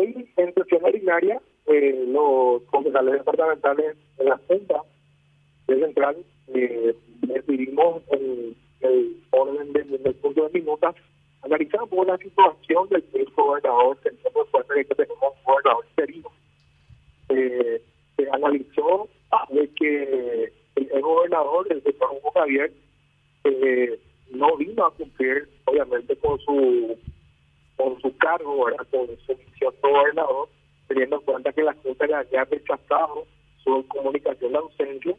hoy en sesión ordinaria, eh, los concejales departamentales de la Junta de Central eh, decidimos el orden del punto de minutas analizar un la situación del gobernador, en cuenta que tenemos gobernador interino. Eh, se analizó de que el, gobernador, el señor Hugo Javier, eh, no vino a cumplir, obviamente, con su con su cargo, con su misión de gobernador, teniendo en cuenta que la Junta le había rechazado su comunicación de ausencia.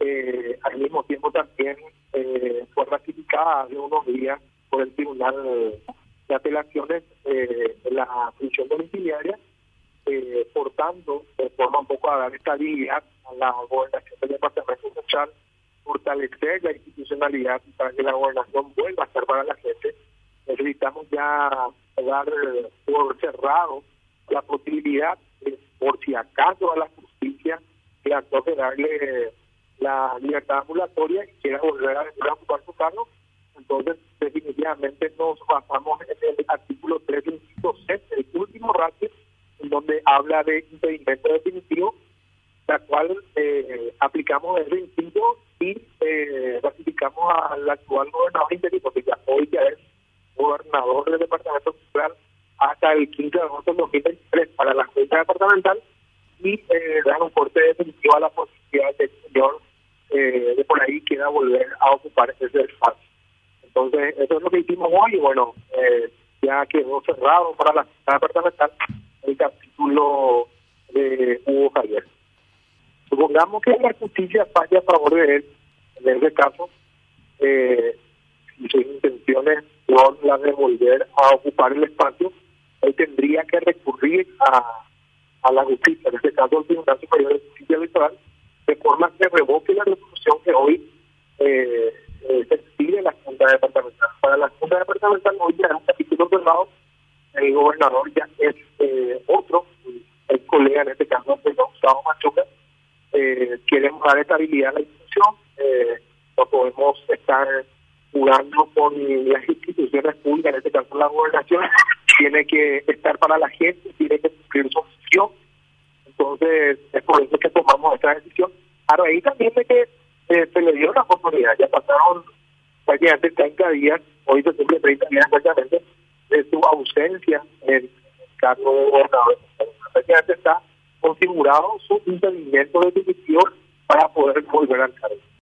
Eh, al mismo tiempo también eh, fue ratificada hace unos días por el Tribunal de Apelaciones eh, la función domiciliaria, eh, portando de forma un poco a dar estabilidad a la gobernación del Departamento fortalecer la institucionalidad para que la gobernación vuelva a ser para la gente. Necesitamos ya dar por cerrado la posibilidad, por si acaso a la justicia, que de darle la libertad ambulatoria y quiera volver a, a ocupar su cargo, entonces definitivamente nos basamos en el artículo 3 del C, el último ratio, en donde habla de impedimento definitivo, la cual eh, aplicamos ese inciso y eh, ratificamos al actual gobernador interino, porque ya hoy ya es gobernador del Departamento Central hasta el 15 de agosto de 2023 para la Junta Departamental y eh, dar un corte definitivo a la posibilidad del señor eh, de por ahí quiera volver a ocupar ese espacio. Entonces, eso es lo que hicimos hoy y bueno, eh, ya quedó cerrado para la Junta Departamental el capítulo de Hugo Javier. Supongamos que la justicia falle a favor de él, en ese caso, eh, y sus intenciones las de volver a ocupar el espacio, él tendría que recurrir a, a la justicia, en este caso el Tribunal Superior de Justicia Electoral, de forma que revoque la resolución que hoy eh, eh, se pide la Junta Departamental. Para la Junta Departamental hoy ya un capítulo cerrado, el gobernador ya es eh, otro, el colega en este caso, el Gustavo Machuca, eh, queremos dar estabilidad a la institución, eh, no podemos estar jugando con las instituciones públicas, en este caso la gobernación, tiene que estar para la gente, tiene que cumplir su función. Entonces, es por eso que tomamos esta decisión. A raíz también de que eh, se le dio la oportunidad, ya pasaron prácticamente 30 días, hoy se cumple 30 días exactamente, de su ausencia en el cargo de gobernador. Prácticamente está configurado su impedimento definitivo para poder volver al cargo.